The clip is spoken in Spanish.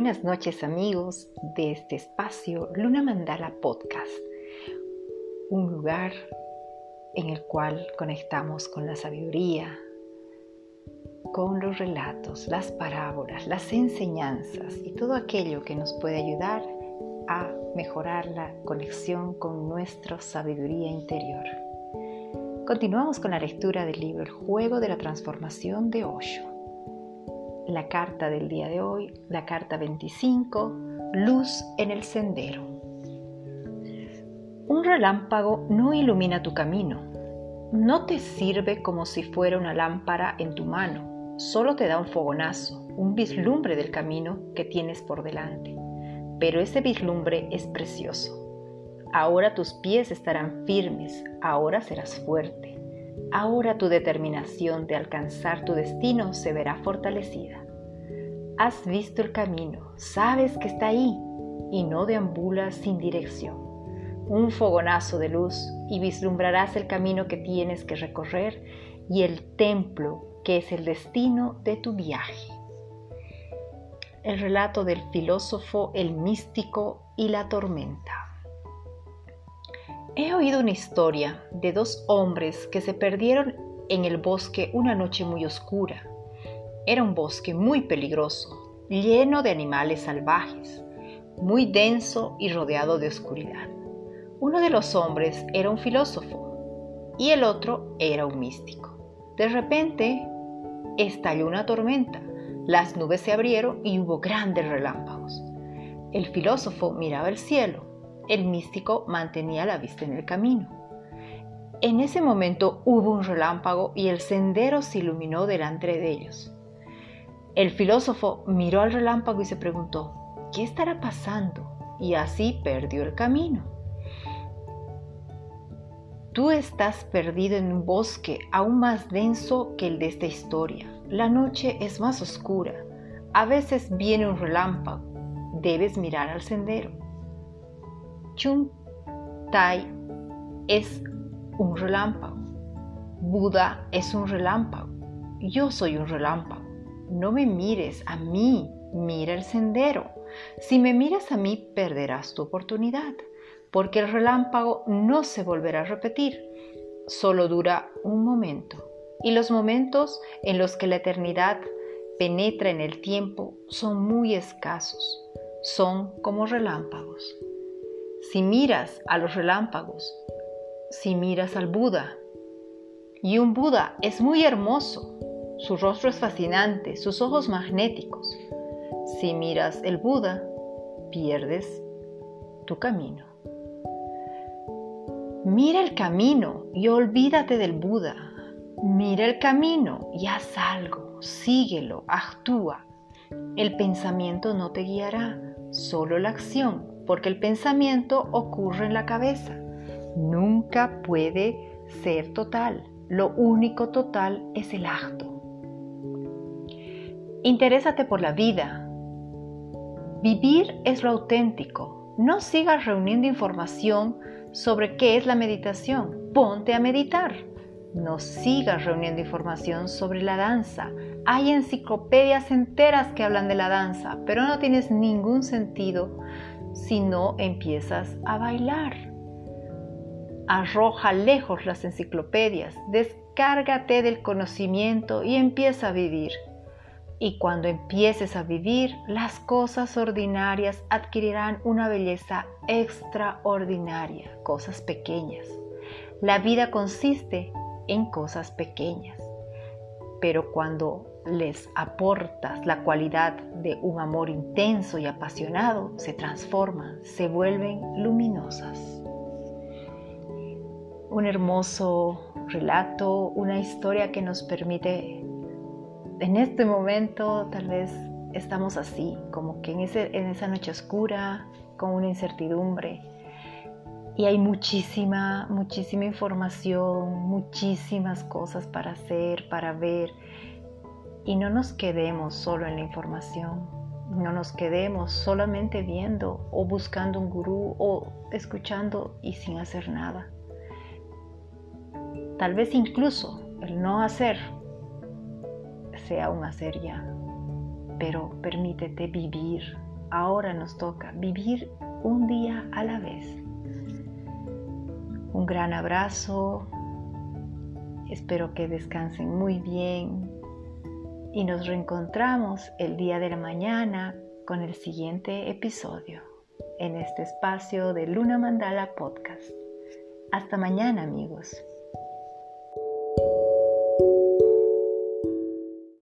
Buenas noches amigos de este espacio Luna Mandala Podcast, un lugar en el cual conectamos con la sabiduría, con los relatos, las parábolas, las enseñanzas y todo aquello que nos puede ayudar a mejorar la conexión con nuestra sabiduría interior. Continuamos con la lectura del libro El juego de la transformación de Osho. La carta del día de hoy, la carta 25, Luz en el sendero. Un relámpago no ilumina tu camino, no te sirve como si fuera una lámpara en tu mano, solo te da un fogonazo, un vislumbre del camino que tienes por delante. Pero ese vislumbre es precioso Ahora tus pies estarán firmes, ahora serás fuerte. Ahora tu determinación de alcanzar tu destino se verá fortalecida. Has visto el camino, sabes que está ahí y no deambulas sin dirección. Un fogonazo de luz y vislumbrarás el camino que tienes que recorrer y el templo que es el destino de tu viaje. El relato del filósofo, el místico y la tormenta. He oído una historia de dos hombres que se perdieron en el bosque una noche muy oscura. Era un bosque muy peligroso, lleno de animales salvajes, muy denso y rodeado de oscuridad. Uno de los hombres era un filósofo y el otro era un místico. De repente estalló una tormenta, las nubes se abrieron y hubo grandes relámpagos. El filósofo miraba el cielo el místico mantenía la vista en el camino. En ese momento hubo un relámpago y el sendero se iluminó delante de ellos. El filósofo miró al relámpago y se preguntó, ¿qué estará pasando? Y así perdió el camino. Tú estás perdido en un bosque aún más denso que el de esta historia. La noche es más oscura. A veces viene un relámpago. Debes mirar al sendero. Chun Tai es un relámpago. Buda es un relámpago. Yo soy un relámpago. No me mires a mí, mira el sendero. Si me miras a mí, perderás tu oportunidad, porque el relámpago no se volverá a repetir. Solo dura un momento. Y los momentos en los que la eternidad penetra en el tiempo son muy escasos. Son como relámpagos. Si miras a los relámpagos, si miras al Buda, y un Buda es muy hermoso, su rostro es fascinante, sus ojos magnéticos. Si miras el Buda, pierdes tu camino. Mira el camino y olvídate del Buda. Mira el camino y haz algo, síguelo, actúa. El pensamiento no te guiará, solo la acción porque el pensamiento ocurre en la cabeza. Nunca puede ser total. Lo único total es el acto. Interésate por la vida. Vivir es lo auténtico. No sigas reuniendo información sobre qué es la meditación. Ponte a meditar. No sigas reuniendo información sobre la danza. Hay enciclopedias enteras que hablan de la danza, pero no tienes ningún sentido si no empiezas a bailar. Arroja lejos las enciclopedias, descárgate del conocimiento y empieza a vivir. Y cuando empieces a vivir, las cosas ordinarias adquirirán una belleza extraordinaria, cosas pequeñas. La vida consiste en cosas pequeñas. Pero cuando les aportas la cualidad de un amor intenso y apasionado, se transforman, se vuelven luminosas. Un hermoso relato, una historia que nos permite, en este momento tal vez estamos así, como que en, en esa noche oscura, con una incertidumbre, y hay muchísima, muchísima información, muchísimas cosas para hacer, para ver y no nos quedemos solo en la información, no nos quedemos solamente viendo o buscando un gurú o escuchando y sin hacer nada. Tal vez incluso el no hacer sea un hacer ya. pero permítete vivir. Ahora nos toca vivir un día a la vez. Un gran abrazo. Espero que descansen muy bien y nos reencontramos el día de la mañana con el siguiente episodio en este espacio de Luna Mandala Podcast. Hasta mañana amigos.